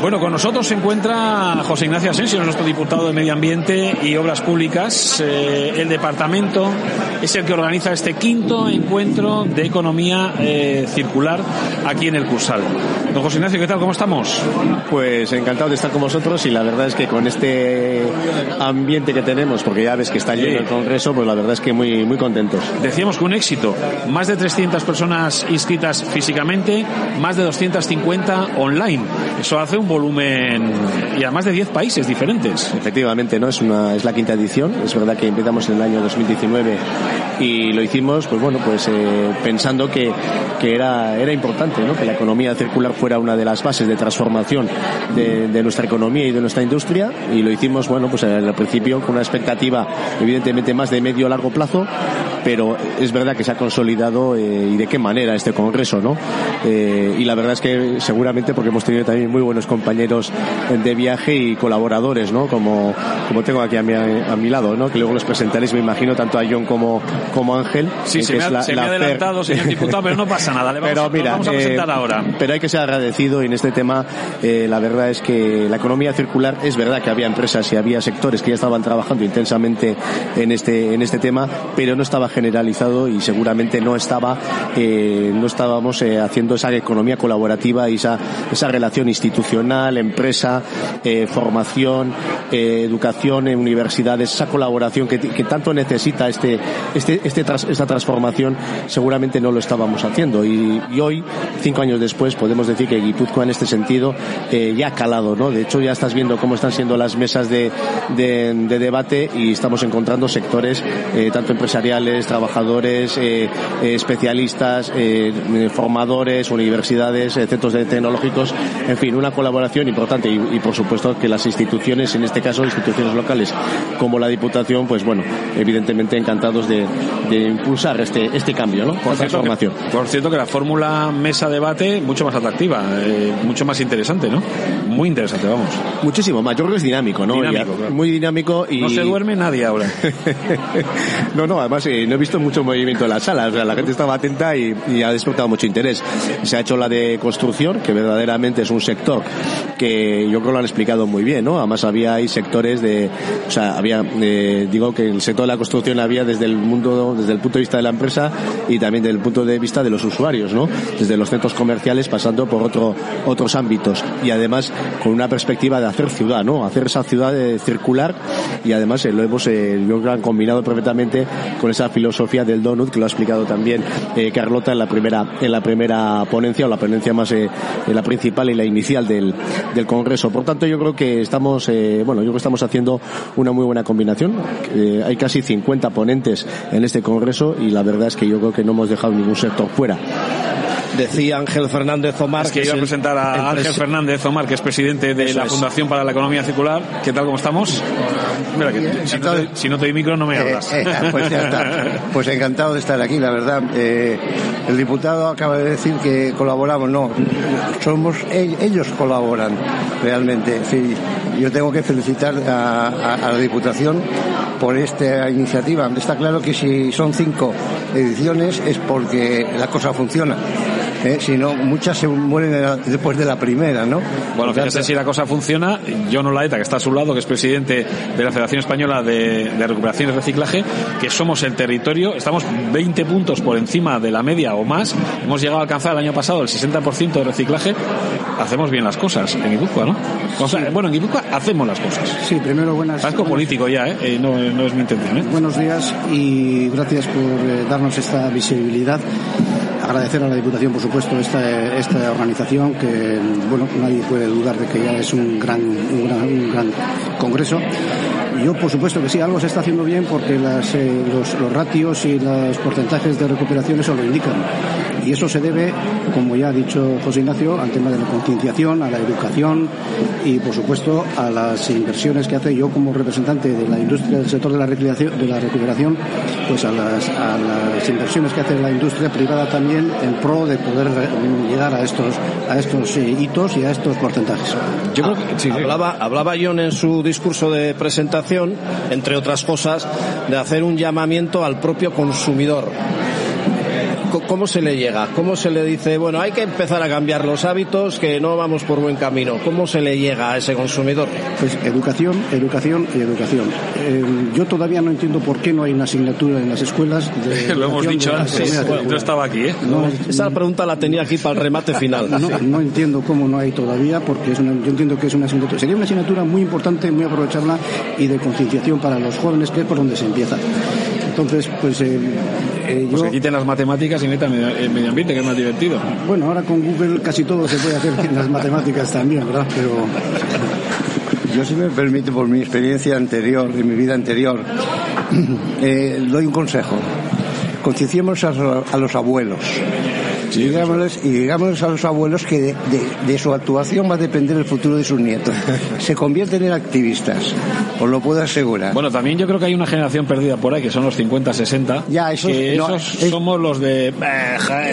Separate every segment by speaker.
Speaker 1: Bueno, con nosotros se encuentra José Ignacio Asensio, nuestro diputado de Medio Ambiente y Obras Públicas. Eh, el departamento es el que organiza este quinto encuentro de economía eh, circular aquí en el Cursal. Don José Ignacio, ¿qué tal? ¿Cómo estamos?
Speaker 2: Pues encantado de estar con vosotros y la verdad es que con este ambiente que tenemos, porque ya ves que está lleno el Congreso, pues la verdad es que muy, muy contentos.
Speaker 1: Decíamos que un éxito. Más de 300 personas inscritas físicamente, más de 250 online. Eso hace un volumen y además de 10 países diferentes.
Speaker 2: Efectivamente, ¿no? Es, una, es la quinta edición. Es verdad que empezamos en el año 2019 y lo hicimos, pues bueno, pues eh, pensando que, que era, era importante, ¿no? Que la economía circular fuera una de las bases de transformación de, de nuestra economía y de nuestra industria y lo hicimos, bueno, pues al principio con una expectativa evidentemente más de medio a largo plazo, pero es verdad que se ha consolidado eh, y de qué manera este congreso, ¿no? Eh, y la verdad es que seguramente porque hemos tenido también muy buenos de viaje y colaboradores, ¿no? Como, como tengo aquí a mi, a mi lado, ¿no? Que luego los presentaréis, me imagino, tanto a John como, como Ángel.
Speaker 1: Sí,
Speaker 2: eh,
Speaker 1: se me, ha,
Speaker 2: la-
Speaker 1: se me
Speaker 2: la
Speaker 1: ha
Speaker 2: PER.
Speaker 1: adelantado, señor diputado, pero no pasa nada. Le vamos,
Speaker 2: Pero
Speaker 1: a-
Speaker 2: mira,
Speaker 1: vamos a
Speaker 2: eh,
Speaker 1: presentar ahora.
Speaker 2: pero hay que ser agradecido y en este tema eh, la verdad es que la economía circular es verdad que había empresas y había sectores que ya estaban trabajando intensamente en este en este tema, pero no estaba generalizado y seguramente no estaba eh, no estábamos eh, haciendo esa economía colaborativa y esa esa relación institucional, empresa, eh, formación, eh, educación universidades, esa colaboración que, tanto necesita este este este esta transformación seguramente no lo estábamos haciendo y, hoy cinco años después podemos decir que Guipúzcoa en este sentido eh, ya ha calado, ¿no? De hecho ya estás viendo cómo están siendo las mesas de, de, de debate y estamos encontrando sectores tanto empresariales, trabajadores, especialistas, formadores, universidades, centros tecnológicos, en fin, una colaboración importante y, y, por supuesto que las instituciones, en este caso instituciones locales como la Diputación, pues bueno, evidentemente encantados de, de impulsar este, este cambio, ¿no? Por
Speaker 1: Por cierto, que,
Speaker 2: transformación.
Speaker 1: por cierto que la fórmula mesa debate mucho más atractiva, eh, mucho más interesante, ¿no? Muy interesante, vamos.
Speaker 2: Muchísimo más, yo creo que es dinámico, ¿no?
Speaker 1: Dinámico,
Speaker 2: Y-
Speaker 1: claro.
Speaker 2: Muy dinámico y...
Speaker 1: No se duerme nadie ahora.
Speaker 2: no, no, además eh, no he visto mucho movimiento en la sala, o sea, la gente estaba atenta y, y ha despertado mucho interés. Se ha hecho la de construcción, que verdaderamente es un sector que yo creo que lo han explicado muy bien, ¿no? Además había ahí sectores de, o sea, había, eh, digo que el sector de la construcción había desde el mundo, desde el punto de vista de la empresa y también desde el punto de vista de los usuarios, ¿no? Desde los centros comerciales pasando por otro, otros ámbitos y además con una perspectiva de hacer ciudad, ¿no? Hacer esa ciudad eh, circular y además eh, lo hemos, yo creo han combinado perfectamente con esa filosofía del donut que lo ha explicado también Carlota en la primera, en la primera ponencia o la ponencia más, eh, la principal y la inicial del, del congreso. Por tanto, yo creo que estamos, eh, bueno, yo creo que estamos haciendo una muy buena combinación. Eh, hay casi 50 ponentes en este congreso y la verdad es que yo creo que no hemos dejado ningún sector fuera.
Speaker 3: Decía Ángel Fernández Omar
Speaker 1: Es que
Speaker 3: es
Speaker 1: iba a presentar a
Speaker 3: el
Speaker 1: Ángel Fernández Omar, que es presidente de
Speaker 3: Eso
Speaker 1: la
Speaker 3: es.
Speaker 1: Fundación para la Economía Circular. ¿Qué tal, cómo estamos? Mira, que si, no te, si no te doy micro no me hablas.
Speaker 4: Eh, eh, pues ya está. Pues encantado de estar aquí, la verdad. Eh, el diputado acaba de decir que colaboramos. No, somos ellos colaboran realmente. Sí, yo tengo que felicitar a, a- a la Diputación por esta iniciativa. Está claro que si son cinco ediciones es porque la cosa funciona. ¿Eh? si no, muchas se mueren después de la primera, ¿no?
Speaker 1: Bueno, fíjese si la cosa funciona. John Olaeta, que está a su lado, que es presidente de la Federación Española de, de Recuperación y Reciclaje, que somos el territorio, estamos 20 puntos por encima de la media o más. Hemos llegado a alcanzar el año pasado el 60% de reciclaje. Hacemos bien las cosas en Guipúzcoa, ¿no? O sea, bueno, en Guipúzcoa hacemos las cosas.
Speaker 5: Sí, primero buenas.
Speaker 1: Vasco político ya, ¿eh? Eh, no, no es mi intención, ¿eh?
Speaker 5: Buenos días y gracias por eh, darnos esta visibilidad. Agradecer a la Diputación, por supuesto, esta, esta organización que, bueno, nadie puede dudar de que ya es un gran, un gran, congreso. Yo, por supuesto que sí, algo se está haciendo bien porque eh, los, los ratios y los porcentajes de recuperación eso lo indican. Y eso se debe, como ya ha dicho José Ignacio, al tema de la concienciación, a la educación y, por supuesto, a las inversiones que hace yo como representante de la industria del sector de la recuperación, de la recuperación pues a las inversiones que hace la industria privada también en pro de poder llegar a estos, a estos eh, hitos y a estos porcentajes.
Speaker 3: Yo creo que, sí, hablaba, hablaba John en su discurso de presentación, entre otras cosas, de hacer un llamamiento al propio consumidor. ¿Cómo se le llega? ¿Cómo se le dice, bueno, hay que empezar a cambiar los hábitos, que no vamos por buen camino? ¿Cómo se le llega a ese consumidor?
Speaker 5: Pues educación, educación y educación. Eh, yo todavía no entiendo por qué no hay una asignatura en las escuelas. De
Speaker 1: Lo hemos dicho antes. Yo estaba aquí, ¿eh?
Speaker 5: No,
Speaker 3: Esa pregunta la tenía aquí para el remate final.
Speaker 5: no, no entiendo cómo no hay todavía, porque es una- yo entiendo que es una asignatura. Sería una asignatura muy importante, muy aprovecharla y de concienciación para los jóvenes, que es por donde se empieza. Entonces, pues eh, eh,
Speaker 1: Pues
Speaker 5: yo,
Speaker 1: que quiten las matemáticas y metan el medio ambiente, que es más divertido.
Speaker 5: bueno, ahora con Google casi todo se puede hacer en las matemáticas también, ¿verdad? Pero
Speaker 4: Yo, si me permite, por mi experiencia anterior, de mi vida anterior, eh, doy un consejo. Concienciemos a, a los abuelos. Y, digámosles, y digámosles a los abuelos que de, de- de su actuación va a depender el futuro de sus nietos. Se convierten en activistas, os lo puedo asegurar.
Speaker 1: Bueno, también yo creo que hay una generación perdida por ahí, que son los 50-60.
Speaker 4: Ya, esos-
Speaker 1: que
Speaker 4: no,
Speaker 1: esos
Speaker 4: es-
Speaker 1: somos los de... Eh,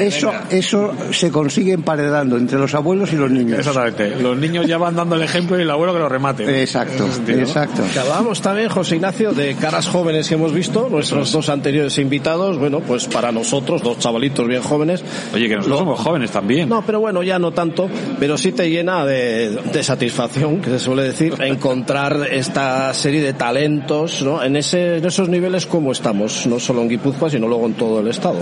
Speaker 4: eso,
Speaker 1: venga.
Speaker 4: eso se consigue emparedando entre los abuelos y los niños.
Speaker 1: Exactamente. Los niños ya van dando el ejemplo y el abuelo que lo remate.
Speaker 4: Exacto,
Speaker 1: sentido, ¿no?
Speaker 4: exacto.
Speaker 3: Hablábamos también, José Ignacio, de caras jóvenes que hemos visto, nuestros dos anteriores invitados, bueno, pues para nosotros, dos chavalitos bien jóvenes.
Speaker 1: Oye, que nosotros
Speaker 3: Lo-
Speaker 1: somos jóvenes también.
Speaker 3: No, pero bueno, ya no tanto, pero sí te llena de, de satisfacción, que se suele decir, encontrar esta serie de talentos, ¿no? En, ese, en esos niveles como estamos, no solo en Guipúzcoa, sino luego en todo el Estado.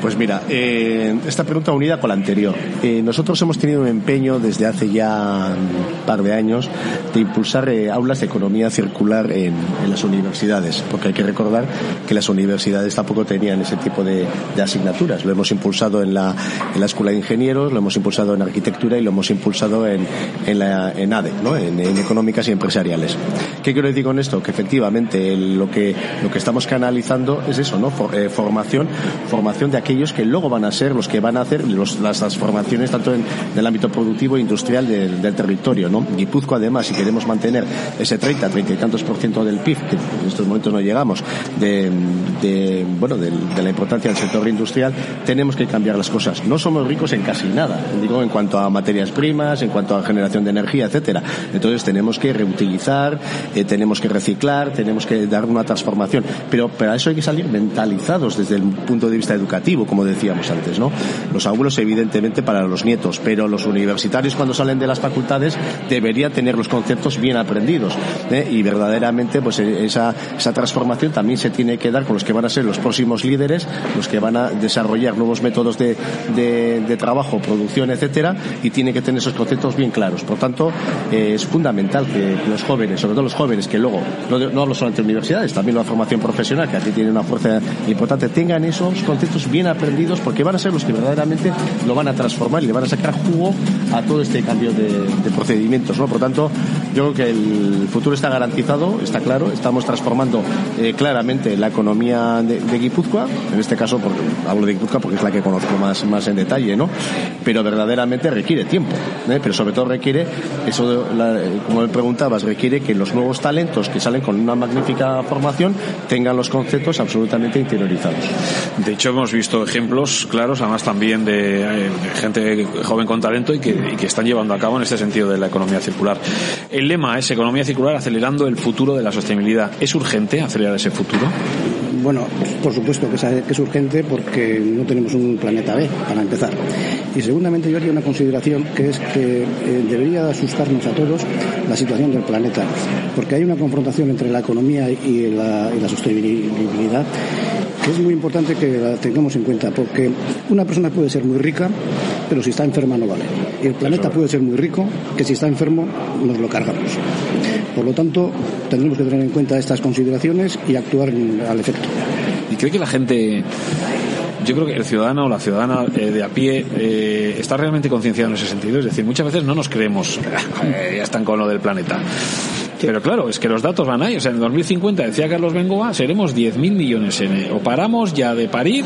Speaker 2: Pues mira, eh, esta pregunta unida con la anterior. Eh, nosotros hemos tenido un empeño desde hace ya un par de años de impulsar eh, aulas de economía circular en, en las universidades, porque hay que recordar que las universidades tampoco tenían ese tipo de, de asignaturas. Lo hemos impulsado en la, en la Escuela de Ingenieros, lo hemos impulsado en Arquitectura y lo hemos impulsado en, en, ADE, ¿no? en, Económicas y Empresariales. ¿Qué quiero decir con esto? Que efectivamente lo, que, lo que estamos canalizando es eso, ¿no? Eh, formación, formación de aquellos que luego van a ser los que van a hacer las transformaciones tanto en, el ámbito productivo e industrial del, territorio, ¿no? Guipúzcoa además, si queremos mantener ese 30, 30 y tantos por ciento del PIB, que en estos momentos no llegamos, de, bueno, de la importancia del sector industrial, tenemos que cambiar las cosas. No somos ricos en casi nada, digo, en cuanto a materias primas, en cuanto a generación de energía, etcétera. Entonces tenemos que reutilizar, eh, tenemos que reciclar, tenemos que dar una transformación. Pero para eso hay que salir mentalizados desde el punto de vista educativo, como decíamos antes, ¿no? Los abuelos, evidentemente, para los nietos, pero los universitarios, cuando salen de las facultades, deberían tener los conceptos bien aprendidos. ¿eh? Y verdaderamente, pues eh, esa, esa transformación también se tiene que dar con los que van a ser los próximos líderes, los que van a desarrollar nuevos métodos de, de, trabajo, producción, etcétera, y tiene que tener esos conceptos bien claros. Por tanto, eh, es fundamental que los jóvenes, sobre todo los jóvenes, que luego, no, no hablo solamente de universidades, también la formación profesional, que aquí tiene una fuerza importante, tengan esos conceptos bien aprendidos, porque van a ser los que verdaderamente lo van a transformar y le van a sacar jugo a todo este cambio de, de procedimientos. ¿no? Por tanto, yo creo que el futuro está garantizado, está claro, estamos transformando eh, claramente la economía de, de Guipúzcoa, en este caso porque hablo de Guipúzcoa porque es la que conozco más, más en detalle, ¿no? Pero verdaderamente requiere tiempo, ¿eh? pero sobre todo requiere, eso de la- como me preguntabas, requiere que los nuevos talentos que salen con una magnífica formación tengan los conceptos absolutamente interiorizados.
Speaker 1: De hecho, hemos visto ejemplos claros, además también de, eh, gente joven con talento y que, y que están llevando a cabo en este sentido de la economía circular. El lema es economía circular acelerando el futuro de la sostenibilidad. ¿Es urgente acelerar ese futuro?
Speaker 5: bueno, por supuesto que es, urgente porque no tenemos un planeta B, para empezar. Y segundamente yo haría una consideración que es que eh, debería asustarnos a todos la situación del planeta, porque hay una confrontación entre la economía y la, sostenibilidad es muy importante que la tengamos en cuenta, porque una persona puede ser muy rica, pero si está enferma no vale. Y el planeta puede ser muy rico, que si está enfermo nos lo cargamos. Por lo tanto, tendremos que tener en cuenta estas consideraciones y actuar al efecto.
Speaker 1: ¿Y cree que la gente yo creo que el ciudadano o la ciudadana eh, de a pie eh, está realmente concienciado en ese sentido. Es decir, muchas veces no nos creemos, eh, ya están con lo del planeta. Pero claro, es que los datos van ahí. O sea, en 2050, decía Carlos Bengoa, seremos 10.000 millones. En, o paramos ya de parir,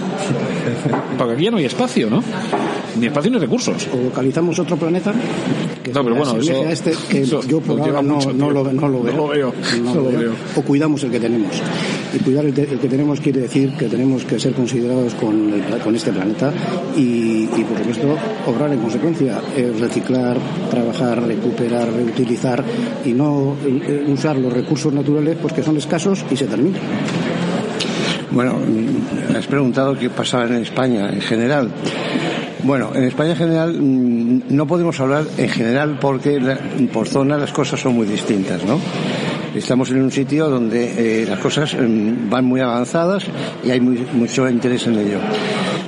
Speaker 1: porque aquí ya no hay espacio, ¿no? Ni espacio ni recursos.
Speaker 5: O localizamos otro planeta.
Speaker 1: no, pero bueno, eso,
Speaker 5: este, que yo por ahora no, no, lo, no, lo, veo.
Speaker 1: No lo veo. No lo veo.
Speaker 5: O cuidamos el que tenemos. Y cuidar el, que tenemos quiere decir que tenemos que ser considerados con, con este planeta y, y, por supuesto, obrar en consecuencia. reciclar, trabajar, recuperar, reutilizar y no eh, usar los recursos naturales pues que son escasos y se terminan.
Speaker 4: Bueno, has preguntado qué pasaba en España en general. Bueno, en España en general mm, no podemos hablar en general porque por zona las cosas son muy distintas, ¿no? Estamos en un sitio donde eh, las cosas mm, van muy avanzadas y hay mucho interés en ello.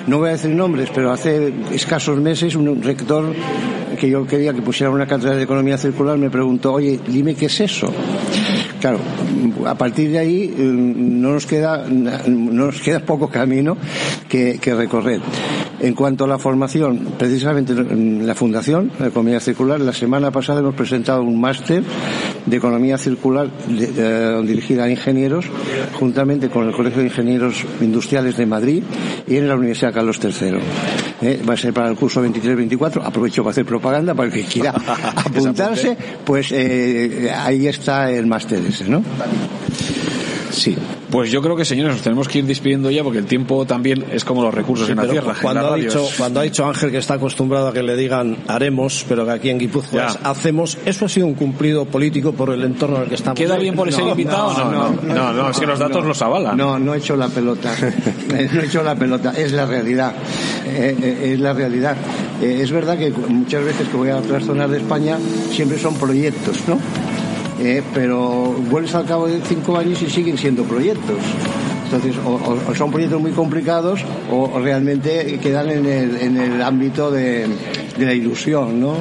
Speaker 4: No voy a decir nombres, pero hace escasos meses un rector que yo quería que pusiera una cátedra de economía circular me preguntó, oye, dime qué es eso. Claro, a partir de ahí mm, no nos queda, no nos queda poco camino que, que recorrer. En cuanto a la formación, precisamente en la Fundación de Economía Circular, la semana pasada hemos presentado un máster de Economía Circular dirigida a ingenieros, juntamente con el Colegio de Ingenieros Industriales de Madrid y en la Universidad Carlos III. Eh, va a ser para el curso 23-24. Aprovecho para hacer propaganda para el que quiera apuntarse. Pues eh, ahí está el máster ese, ¿no?
Speaker 1: Sí. Pues yo creo que, señores, nos tenemos que ir despidiendo ya porque el tiempo también es como los recursos en la tierra.
Speaker 3: Cuando ha, dicho, cuando ha dicho Ángel que está acostumbrado a que le digan haremos, pero que aquí en Guipúzcoa hacemos, eso ha sido un cumplido político por el entorno en el que estamos.
Speaker 1: ¿Queda bien por ese invitado? No no, no no, es que los datos los avalan.
Speaker 4: No, no he hecho la pelota. no he hecho la pelota, es la realidad. Eh, eh, es la realidad. Eh, es verdad que muchas veces que voy a otras zonas de España siempre son proyectos, ¿no? Eh, pero vuelves al cabo de cinco años y siguen siendo proyectos. Entonces, o, son proyectos muy complicados o, realmente quedan en el, en el ámbito de, de la ilusión, ¿no?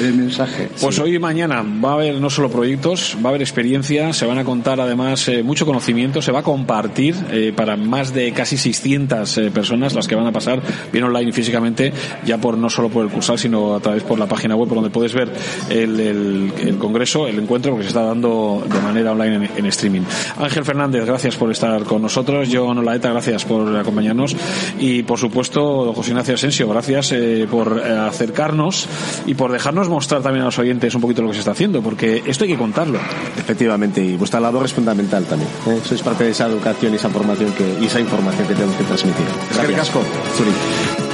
Speaker 4: El mensaje.
Speaker 1: Pues hoy y mañana va a haber no solo proyectos, va a haber experiencia, se van a contar además eh, mucho conocimiento, se va a compartir eh, para más de casi 600 eh, personas las que van a pasar bien online y físicamente, ya por no solo por el cursal, sino a través por la página web por donde puedes ver el, el, congreso, el encuentro, que se está dando de manera online en, streaming. Ángel Fernández, gracias por estar con nosotros. Yo, Nolaeta, gracias por acompañarnos. Y por supuesto, José Ignacio Asensio, gracias por hacer acercarnos y por dejarnos mostrar también a los oyentes un poquito lo que se está haciendo, porque esto hay que contarlo.
Speaker 2: Efectivamente, y vuestra labor es fundamental también. ¿eh? Sois parte de esa educación y esa formación que, y esa información que tenemos que transmitir.
Speaker 1: Es que